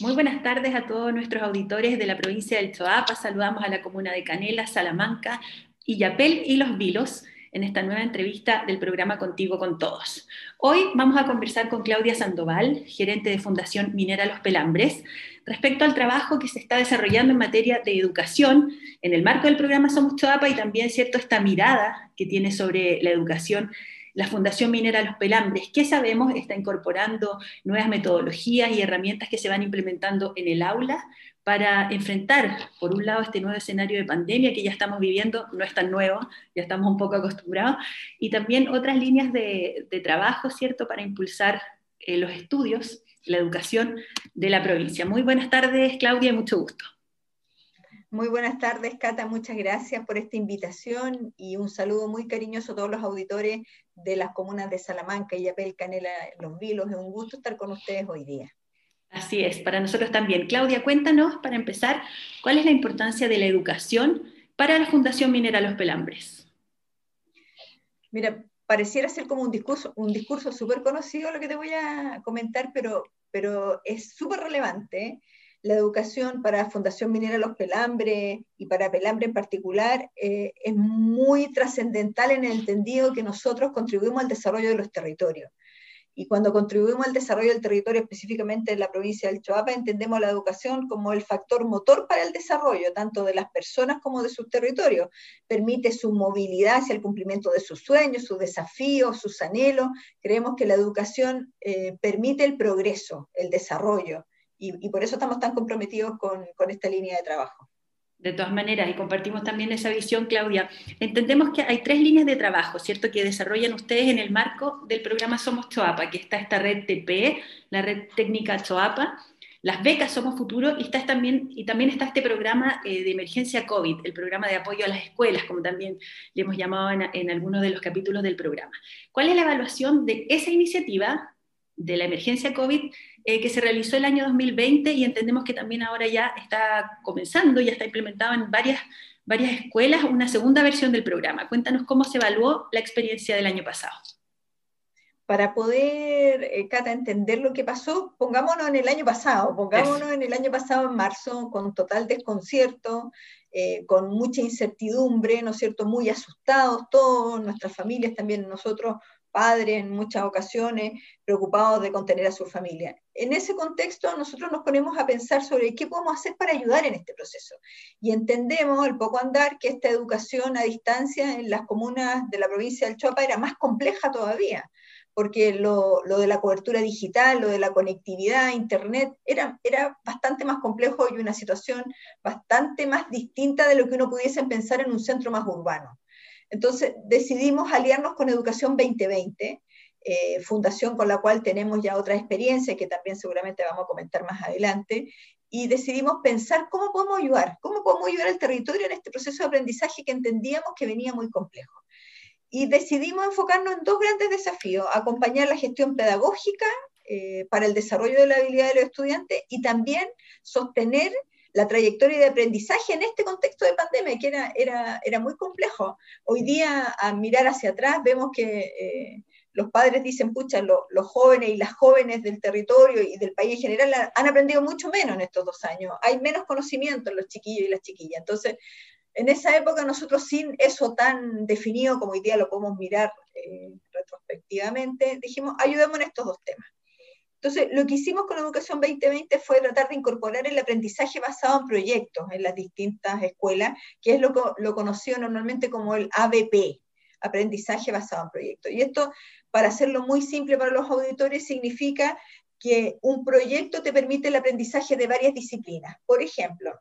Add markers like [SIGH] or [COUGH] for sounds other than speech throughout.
Muy buenas tardes a todos nuestros auditores de la provincia del Choapa. Saludamos a la comuna de Canela, Salamanca, Illapel y Los Vilos en esta nueva entrevista del programa Contigo con Todos. Hoy vamos a conversar con Claudia Sandoval, gerente de Fundación Minera Los Pelambres, respecto al trabajo que se está desarrollando en materia de educación en el marco del programa Somos Choapa y también, cierto, esta mirada que tiene sobre la educación la Fundación Minera Los Pelambres, ¿qué sabemos? Está incorporando nuevas metodologías y herramientas que se van implementando en el aula para enfrentar, por un lado, este nuevo escenario de pandemia que ya estamos viviendo, no es tan nuevo, ya estamos un poco acostumbrados, y también otras líneas de, trabajo, ¿cierto?, para impulsar eh, los estudios, la educación de la provincia. Muy buenas tardes, Claudia, y mucho gusto. Muy buenas tardes, Cata. Muchas gracias por esta invitación y un saludo muy cariñoso a todos los auditores de las comunas de Salamanca, Yapel, Canela, Los Vilos. Es un gusto estar con ustedes hoy día. Así es, para nosotros también. Claudia, cuéntanos, para empezar, cuál es la importancia de la educación para la Fundación Minera Los Pelambres. Mira, pareciera ser como un discurso un discurso súper conocido lo que te voy a comentar, pero, pero es súper relevante la educación para Fundación Minera Los Pelambres y para Pelambre en particular eh, es muy trascendental en el entendido que nosotros contribuimos al desarrollo de los territorios. Y cuando contribuimos al desarrollo del territorio, específicamente en la provincia del Choapa, entendemos la educación como el factor motor para el desarrollo, tanto de las personas como de sus territorios. Permite su movilidad hacia el cumplimiento de sus sueños, sus desafíos, sus anhelos. Creemos que la educación eh, permite el progreso, el desarrollo y, por eso estamos tan comprometidos con, con esta línea de trabajo. De todas maneras, y compartimos también esa visión, Claudia, entendemos que hay tres líneas de trabajo, ¿cierto?, que desarrollan ustedes en el marco del programa Somos Choapa, que está esta red TP, la red técnica Choapa, las becas Somos Futuro, y, está también, y también está este programa eh, de emergencia COVID, el programa de apoyo a las escuelas, como también le hemos llamado en, en algunos de los capítulos del programa. ¿Cuál es la evaluación de esa iniciativa de la emergencia COVID eh, que se realizó el año 2020 y entendemos que también ahora ya está comenzando, ya está implementado en varias, varias escuelas una segunda versión del programa. Cuéntanos cómo se evaluó la experiencia del año pasado. Para poder, eh, Cata, entender lo que pasó, pongámonos en el año pasado, pongámonos en el año pasado, en marzo, con total desconcierto, eh, con mucha incertidumbre, ¿no es cierto?, muy asustados todos, nuestras familias también, nosotros padres en muchas ocasiones preocupados de contener a su familia. En ese contexto, nosotros nos ponemos a pensar sobre qué podemos hacer para ayudar en este proceso. Y entendemos al poco andar que esta educación a distancia en las comunas de la provincia del Choapa era más compleja todavía, porque lo, lo de la cobertura digital, lo de la conectividad, Internet, era, era bastante más complejo y una situación bastante más distinta de lo que uno pudiese pensar en un centro más urbano. Entonces decidimos aliarnos con Educación 2020, eh, fundación con la cual tenemos ya otra experiencia que también seguramente vamos a comentar más adelante, y decidimos pensar cómo podemos ayudar, cómo podemos ayudar al territorio en este proceso de aprendizaje que entendíamos que venía muy complejo. Y decidimos enfocarnos en dos grandes desafíos, acompañar la gestión pedagógica eh, para el desarrollo de la habilidad de los estudiantes y también sostener la trayectoria de aprendizaje en este contexto de pandemia, que era, era, era muy complejo. Hoy día, a mirar hacia atrás, vemos que eh, los padres dicen, pucha, los jóvenes y las jóvenes del territorio y del país en general han aprendido mucho menos en estos dos años. Hay menos conocimiento en los chiquillos y las chiquillas. Entonces, en esa época nosotros sin eso tan definido como hoy día lo podemos mirar eh, retrospectivamente, dijimos, ayudemos en estos dos temas. Entonces, lo que hicimos con Educación 2020 fue tratar de incorporar el aprendizaje basado en proyectos en las distintas escuelas, que es lo, lo conocido normalmente como el ABP, aprendizaje basado en proyectos. Y esto, para hacerlo muy simple para los auditores, significa que un proyecto te permite el aprendizaje de varias disciplinas. Por ejemplo,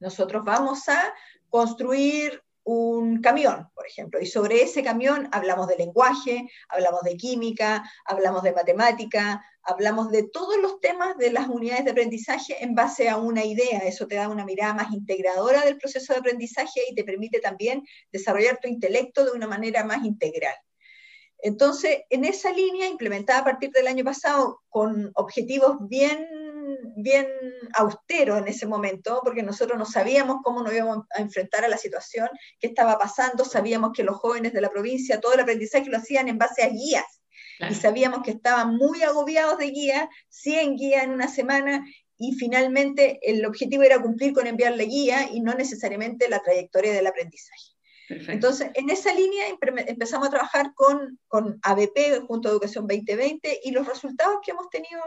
nosotros vamos a construir un camión, por ejemplo, y sobre ese camión hablamos de lenguaje, hablamos de química, hablamos de matemática, hablamos de todos los temas de las unidades de aprendizaje en base a una idea. Eso te da una mirada más integradora del proceso de aprendizaje y te permite también desarrollar tu intelecto de una manera más integral. Entonces, en esa línea, implementada a partir del año pasado, con objetivos bien bien austero en ese momento, porque nosotros no sabíamos cómo nos íbamos a enfrentar a la situación que estaba pasando, sabíamos que los jóvenes de la provincia, todo el aprendizaje lo hacían en base a guías, Y sabíamos que estaban muy agobiados de guía, 100 guías en una semana, y finalmente el objetivo era cumplir con enviarle guía y no necesariamente la trayectoria del aprendizaje. Entonces, en esa línea empezamos a trabajar con, con ABP, junto a Educación 2020, y los resultados que hemos tenido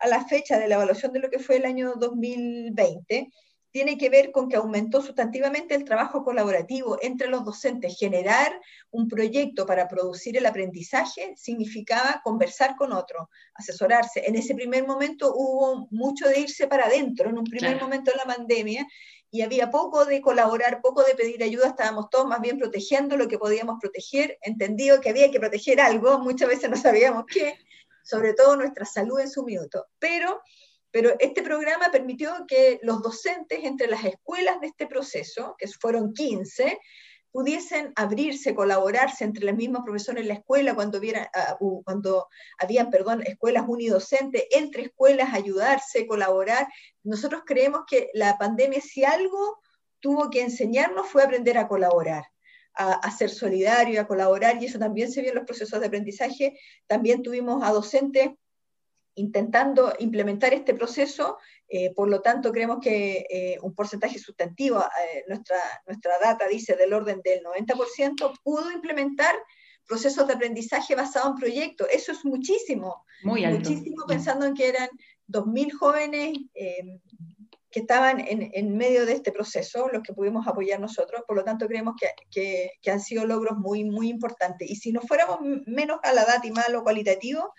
a la fecha de la evaluación de lo que fue el año 2020 tiene que ver con que aumentó sustantivamente el trabajo colaborativo entre los docentes. Generar un proyecto para producir el aprendizaje significaba conversar con otro, asesorarse. En ese primer momento hubo mucho de irse para adentro, en un primer momento de la pandemia, y había poco de colaborar, poco de pedir ayuda, estábamos todos más bien protegiendo lo que podíamos proteger, entendido que había que proteger algo, muchas veces no sabíamos qué, sobre todo nuestra salud en su minuto. Pero pero este programa permitió que los docentes entre las escuelas de este proceso, que fueron 15, pudiesen abrirse, colaborarse entre los mismos profesores en la escuela, cuando, hubiera, ah, cuando habían perdón, escuelas unidocentes, entre escuelas ayudarse, colaborar. Nosotros creemos que la pandemia, si algo tuvo que enseñarnos, fue aprender a colaborar a, a, ser solidario, a colaborar, y eso también se vio en los procesos de aprendizaje. También tuvimos a docentes intentando implementar este proceso, eh, por lo tanto creemos que eh, un porcentaje sustantivo, eh, nuestra, nuestra data dice del orden del 90%, pudo implementar procesos de aprendizaje basados en proyectos. Eso es muchísimo, Muy muchísimo pensando en que eran 2.000 jóvenes que estaban en, en, medio de este proceso, los que pudimos apoyar nosotros, por lo tanto creemos que, que, han sido logros muy, muy importantes. Y si nos fuéramos menos a la data y más a lo cualitativo,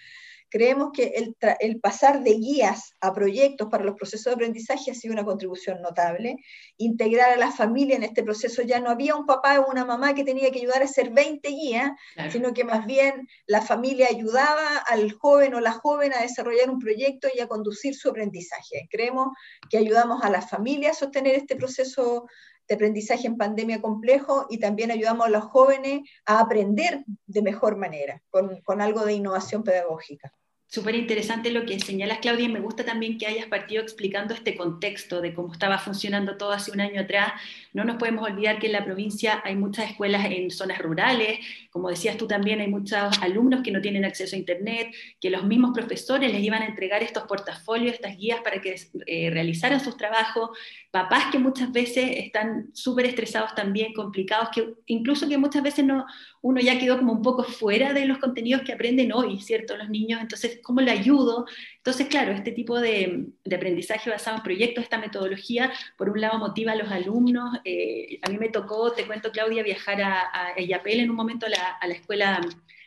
creemos que el, pasar de guías a proyectos para los procesos de aprendizaje ha sido una contribución notable. Integrar a la familia en este proceso ya no había un papá o una mamá que tenía que ayudar a hacer 20 guías, sino que más bien la familia ayudaba al joven o la joven a desarrollar un proyecto y a conducir su aprendizaje. Creemos que ayudamos a la familia a sostener este proceso de aprendizaje en pandemia complejo y también ayudamos a los jóvenes a aprender de mejor manera, con algo de innovación pedagógica. Súper interesante lo que señalas, Claudia, y me gusta también que hayas partido explicando este contexto de cómo estaba funcionando todo hace un año atrás. No nos podemos olvidar que en la provincia hay muchas escuelas en zonas rurales, como decías tú también, hay muchos alumnos que no tienen acceso a Internet, que los mismos profesores les iban a entregar estos portafolios, estas guías para que eh, realizaran sus trabajos, papás que muchas veces están súper estresados también, complicados, que incluso que muchas veces no, uno ya quedó como un poco fuera de los contenidos que aprenden hoy, ¿cierto? Los niños, entonces, ¿cómo le ayudo? Entonces, claro, este tipo de, aprendizaje basado en proyectos, esta metodología, por un lado motiva a los alumnos. Eh, a mí me tocó, te cuento, Claudia, viajar a, a en un momento a la, a la escuela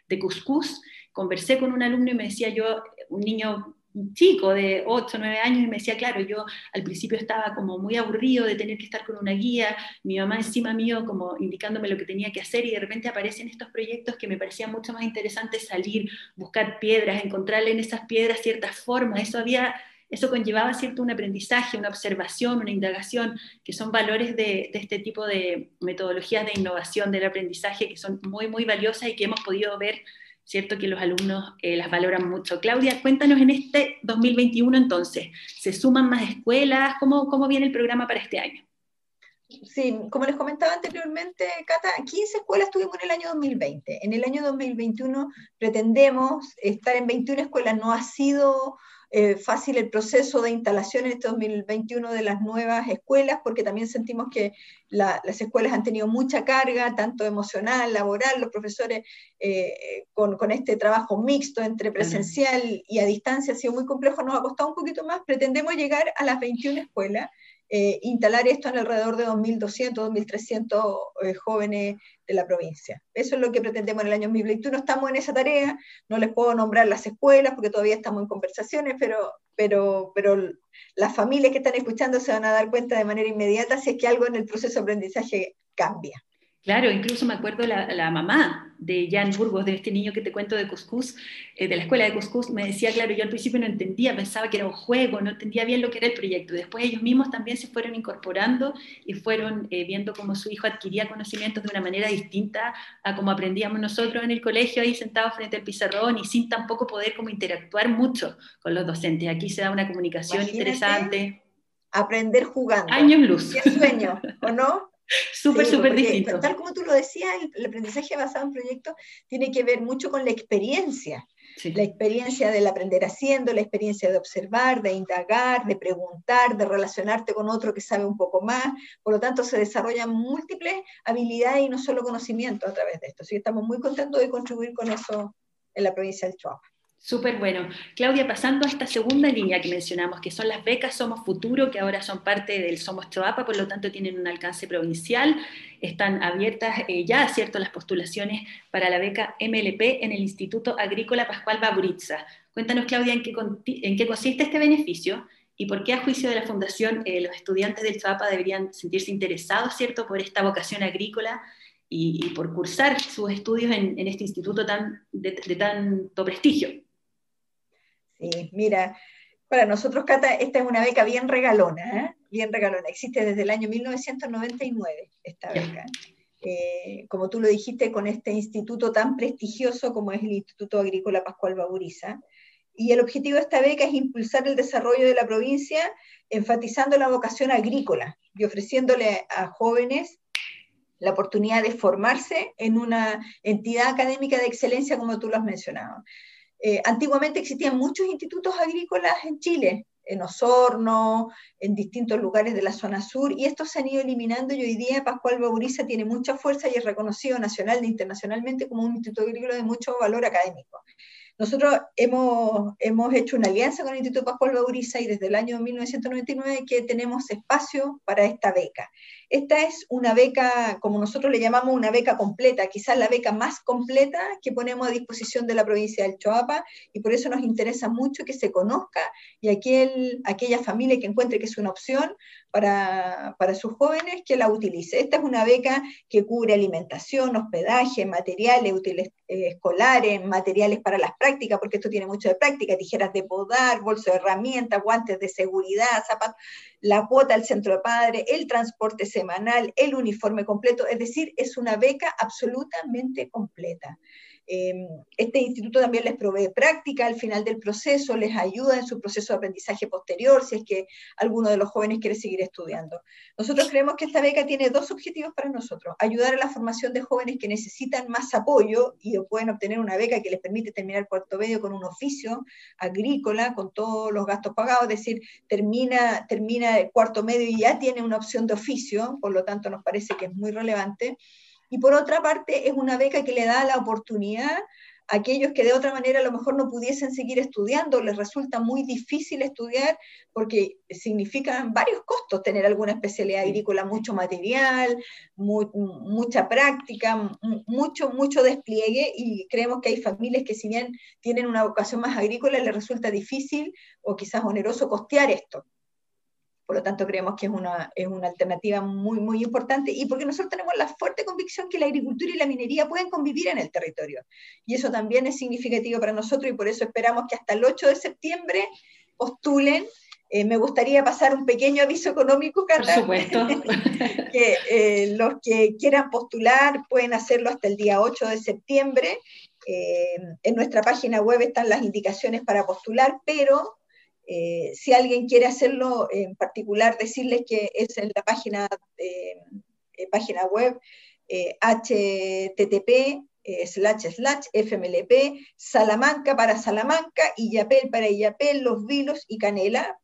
de Cuscús. Conversé con un alumno y me decía yo, un niño chico de 8 o 9 años y me decía, claro, yo al principio estaba como muy aburrido de tener que estar con una guía, mi mamá encima mío como indicándome lo que tenía que hacer y de repente aparecen estos proyectos que me parecían mucho más interesantes salir, buscar piedras, encontrarle en esas piedras ciertas formas, eso había... Eso conllevaba cierto un aprendizaje, una observación, una indagación, que son valores de, de este tipo de metodologías de innovación del aprendizaje que son muy, muy valiosas y que hemos podido ver ¿cierto? Que los alumnos eh, las valoran mucho. Claudia, cuéntanos en este 2021 entonces, ¿se suman más escuelas? ¿Cómo, cómo viene el programa para este año? Sí, como les comentaba anteriormente, Cata, 15 escuelas tuvimos en el año 2020. En el año 2021 pretendemos estar en 21 escuelas. No ha sido eh, fácil el proceso de instalación en este 2021 de las nuevas escuelas, porque también sentimos que las escuelas han tenido mucha carga, tanto emocional, laboral, los profesores eh, con, con, este trabajo mixto entre presencial y a distancia ha sido muy complejo, nos ha costado un poquito más, pretendemos llegar a las 21 escuelas eh, instalar esto en alrededor de 2.200, 2.300 eh, jóvenes de la provincia. Eso es lo que pretendemos en el año 2021. Estamos en esa tarea, no les puedo nombrar las escuelas porque todavía estamos en conversaciones, pero, pero, pero las familias que están escuchando se van a dar cuenta de manera inmediata si es que algo en el proceso de aprendizaje cambia. Claro, incluso me acuerdo la, la mamá de Jan Burgos, de este niño que te cuento de Cuscús, eh, de la escuela de Cuscús, me decía, claro, yo al principio no entendía, pensaba que era un juego, no entendía bien lo que era el proyecto. Después ellos mismos también se fueron incorporando y fueron eh, viendo cómo su hijo adquiría conocimientos de una manera distinta a como aprendíamos nosotros en el colegio, ahí sentados frente al pizarrón y sin tampoco poder como interactuar mucho con los docentes. Aquí se da una comunicación interesante. Aprender jugando. Años luz. Qué sueño, ¿o no? Súper, súper distinto. Tal como tú lo decías, el, aprendizaje basado en proyectos tiene que ver mucho con la experiencia. La experiencia del aprender haciendo, la experiencia de observar, de indagar, de preguntar, de relacionarte con otro que sabe un poco más. Por lo tanto, se desarrollan múltiples habilidades y no solo conocimientos a través de esto. Así que estamos muy contentos de contribuir con eso en la provincia del Chihuahua. Súper bueno. Claudia, pasando a esta segunda línea que mencionamos, que son las becas Somos Futuro, que ahora son parte del Somos Choapa, por lo tanto tienen un alcance provincial. Están abiertas eh, ya, ¿cierto?, las postulaciones para la beca MLP en el Instituto Agrícola Pascual Baburitza. Cuéntanos, Claudia, en qué, consiste este beneficio y por qué, a juicio de la Fundación, eh, los estudiantes del Choapa deberían sentirse interesados, ¿cierto?, por esta vocación agrícola y, por cursar sus estudios en, este instituto tan, de tanto prestigio. Sí, mira, para nosotros, Cata, esta es una beca bien regalona, ¿eh? bien regalona. Existe desde el año 1999 esta beca. Eh, como tú lo dijiste, con este instituto tan prestigioso como es el Instituto Agrícola Pascual Baburiza. Y el objetivo de esta beca es impulsar el desarrollo de la provincia, enfatizando la vocación agrícola y ofreciéndole a jóvenes la oportunidad de formarse en una entidad académica de excelencia, como tú lo has mencionado. Eh, antiguamente existían muchos institutos agrícolas en Chile, en Osorno, en distintos lugares de la zona sur, y estos se han ido eliminando hoy día Pascual Bauriza tiene mucha fuerza y es reconocido nacional e internacionalmente como un instituto agrícola de mucho valor académico. Nosotros hemos, hemos hecho una alianza con el Instituto Pascual Bauriza y desde el año 1999 que tenemos espacio para esta beca. Esta es una beca, como nosotros le llamamos, una beca completa, quizás la beca más completa que ponemos a disposición de la provincia del Choapa y por eso nos interesa mucho que se conozca y aquel, aquella familia que encuentre que es una opción para, para sus jóvenes que la utilice. Esta es una beca que cubre alimentación, hospedaje, materiales eh, escolares, materiales para las prácticas, porque esto tiene mucho de práctica, tijeras de podar, bolso de herramientas, guantes de seguridad, zapatos, la cuota al centro de padre, el transporte semanal, el uniforme completo, es decir, es una beca absolutamente completa. Em, este instituto también les provee práctica al final del proceso, les ayuda en su proceso de aprendizaje posterior, si es que alguno de los jóvenes quiere seguir estudiando. Nosotros creemos que esta beca tiene dos objetivos para nosotros, ayudar a la formación de jóvenes que necesitan más apoyo y pueden obtener una beca que les permite terminar cuarto medio con un oficio agrícola, con todos los gastos pagados, es decir, termina, termina el cuarto medio y ya tiene una opción de oficio, por lo tanto nos parece que es muy relevante. Y por otra parte, es una beca que le da la oportunidad a aquellos que de otra manera a lo mejor no pudiesen seguir estudiando, les resulta muy difícil estudiar porque significan varios costos tener alguna especialidad agrícola, mucho material, mucha práctica, mucho, mucho despliegue. Y creemos que hay familias que si bien tienen una vocación más agrícola, les resulta difícil o quizás oneroso costear esto. Por lo tanto, creemos que es una, es una alternativa muy, muy importante y porque nosotros tenemos la fuerte convicción que la agricultura y la minería pueden convivir en el territorio. Y eso también es significativo para nosotros y por eso esperamos que hasta el 8 de septiembre postulen. Eh, me gustaría pasar un pequeño aviso económico, Carla. Por supuesto. [LAUGHS] que eh, los que quieran postular pueden hacerlo hasta el día 8 de septiembre. Eh, en nuestra página web están las indicaciones para postular, pero eh, si alguien quiere hacerlo en particular, decirles que es en la página, eh, página web http eh, slash slash fmlp Salamanca para Salamanca y Yapel para Yapel, Los Vilos y Canela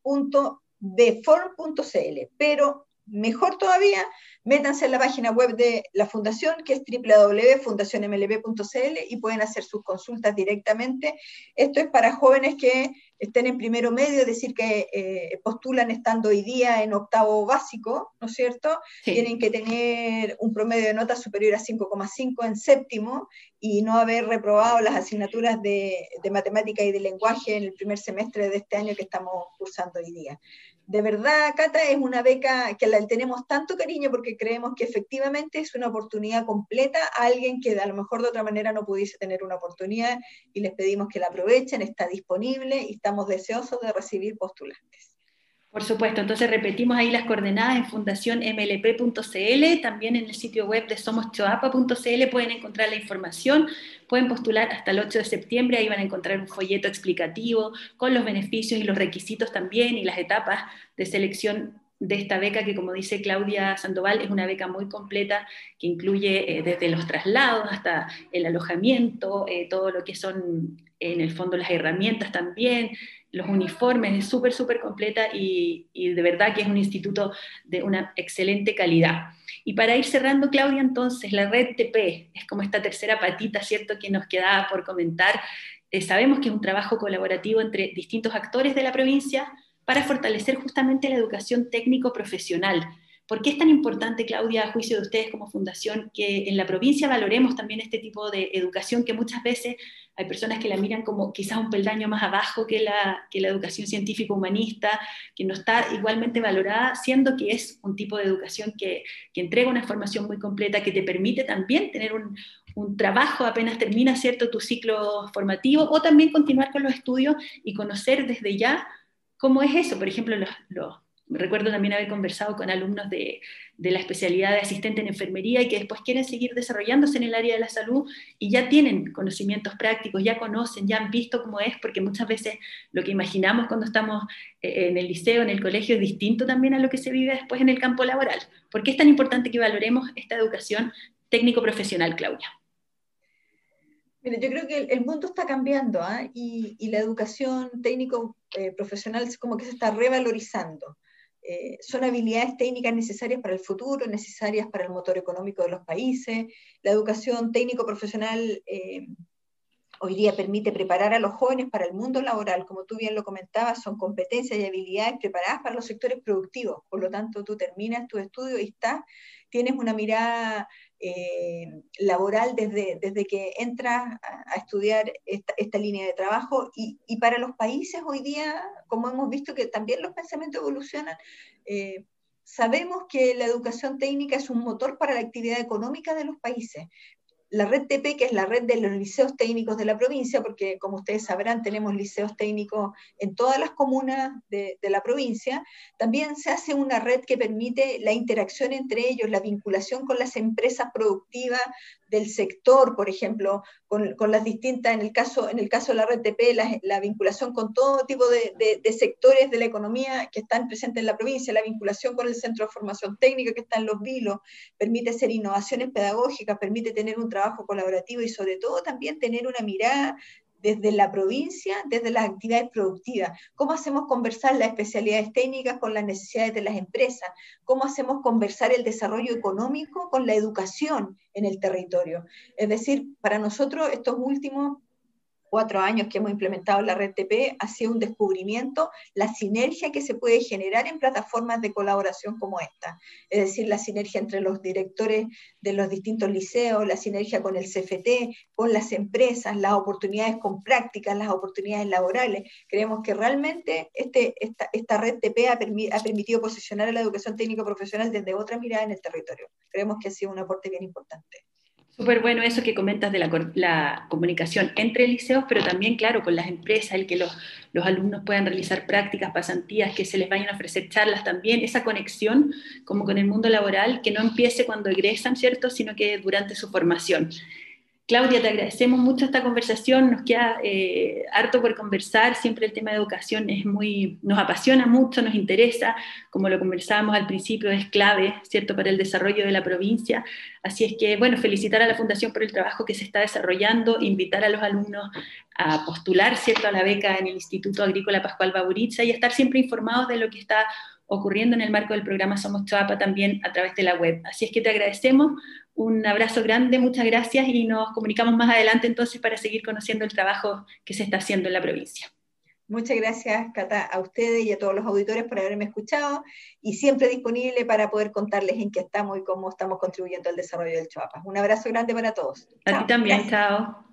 Pero mejor todavía, métanse en la página web de la fundación, que es www.fundacionmlb.cl y pueden hacer sus consultas directamente. Esto es para jóvenes que estén en primero medio, es decir, que eh, postulan estando hoy día en octavo básico, ¿no es cierto? Tienen que tener un promedio de notas superior a 5,5 en séptimo y no haber reprobado las asignaturas de, de matemática y de lenguaje en el primer semestre de este año que estamos cursando hoy día de verdad, Cata, es una beca que la tenemos tanto cariño porque creemos que efectivamente es una oportunidad completa a alguien que a lo mejor de otra manera no pudiese tener una oportunidad y les pedimos que la aprovechen, está disponible y estamos deseosos de recibir postulantes. Por supuesto, entonces repetimos ahí las coordenadas en fundacionmlp.cl, también en el sitio web de somoschoapa.cl pueden encontrar la información, pueden postular hasta el 8 de septiembre, ahí van a encontrar un folleto explicativo con los beneficios y los requisitos también y las etapas de selección de esta beca que, como dice Claudia Sandoval, es una beca muy completa que incluye eh, desde los traslados hasta el alojamiento, eh, todo lo que son en el fondo las herramientas también, los uniformes, es súper, súper completa y, de verdad que es un instituto de una excelente calidad. Y para ir cerrando, Claudia, entonces, la red TP es como esta tercera patita, ¿cierto?, que nos quedaba por comentar. Eh, sabemos que es un trabajo colaborativo entre distintos actores de la provincia para fortalecer justamente la educación técnico-profesional ¿Por qué es tan importante, Claudia, a juicio de ustedes como fundación, que en la provincia valoremos también este tipo de educación que muchas veces hay personas que la miran como quizás un peldaño más abajo que la, educación científico-humanista, que no está igualmente valorada, siendo que es un tipo de educación que, entrega una formación muy completa, que te permite también tener un, trabajo apenas termina cierto tu ciclo formativo, o también continuar con los estudios y conocer desde ya cómo es eso, por ejemplo, los recuerdo también haber conversado con alumnos de, la especialidad de asistente en enfermería y que después quieren seguir desarrollándose en el área de la salud y ya tienen conocimientos prácticos, ya conocen, ya han visto cómo es, porque muchas veces lo que imaginamos cuando estamos eh, en el liceo, en el colegio, es distinto también a lo que se vive después en el campo laboral. ¿Por qué es tan importante que valoremos esta educación técnico-profesional, Claudia? Yo creo que el, mundo está cambiando ¿ah? y, la educación técnico-profesional eh, como que se está revalorizando. Eh, son habilidades técnicas necesarias para el futuro, necesarias para el motor económico de los países. La educación técnico-profesional eh, hoy día permite preparar a los jóvenes para el mundo laboral, como tú bien lo comentabas, son competencias y habilidades preparadas para los sectores productivos. Por lo tanto, tú terminas tu estudio y estás, tienes una mirada eh, laboral desde, desde que entras a, estudiar esta, línea de trabajo. Y, para los países hoy día, como hemos visto que también los pensamientos evolucionan, eh, sabemos que la educación técnica es un motor para la actividad económica de los países, la red TP, que es la red de los liceos técnicos de la provincia, porque como ustedes sabrán, tenemos liceos técnicos en todas las comunas de, la provincia, también se hace una red que permite la interacción entre ellos, la vinculación con las empresas productivas del sector, por ejemplo, con, las distintas, en el, caso, en el caso de la red TP, la, vinculación con todo tipo de, de, sectores de la economía que están presentes en la provincia, la vinculación con el centro de formación técnica que está en Los Vilos, permite hacer innovaciones pedagógicas, permite tener un trabajo colaborativo y sobre todo también tener una mirada desde la provincia, desde las actividades productivas. ¿Cómo hacemos conversar las especialidades técnicas con las necesidades de las empresas? ¿Cómo hacemos conversar el desarrollo económico con la educación en el territorio? Es decir, para nosotros estos últimos cuatro años que hemos implementado la red TP ha sido un descubrimiento, la sinergia que se puede generar en plataformas de colaboración como esta. Es decir, la sinergia entre los directores de los distintos liceos, la sinergia con el CFT, con las empresas, las oportunidades con prácticas, las oportunidades laborales. Creemos que realmente este, esta, red TP ha, permitido posicionar a la educación técnico profesional desde otra mirada en el territorio. Creemos que ha sido un aporte bien importante. Súper bueno eso que comentas de la, comunicación entre liceos, pero también, claro, con las empresas, el que los, los, alumnos puedan realizar prácticas, pasantías, que se les vayan a ofrecer charlas también, esa conexión como con el mundo laboral, que no empiece cuando egresan, ¿cierto?, sino que durante su formación. Claudia, te agradecemos mucho esta conversación, nos queda eh, harto por conversar, siempre el tema de educación es muy, nos apasiona mucho, nos interesa, como lo conversábamos al principio, es clave, ¿cierto?, para el desarrollo de la provincia. Así es que, bueno, felicitar a la Fundación por el trabajo que se está desarrollando, invitar a los alumnos a postular, ¿cierto?, a la beca en el Instituto Agrícola Pascual Baburitza y estar siempre informados de lo que está ocurriendo en el marco del programa Somos Choapa también a través de la web. Así es que te agradecemos un abrazo grande, muchas gracias y nos comunicamos más adelante entonces para seguir conociendo el trabajo que se está haciendo en la provincia. Muchas gracias, Cata, a ustedes y a todos los auditores por haberme escuchado y siempre disponible para poder contarles en qué estamos y cómo estamos contribuyendo al desarrollo del Chuapas. Un abrazo grande para todos. A ti también, chao.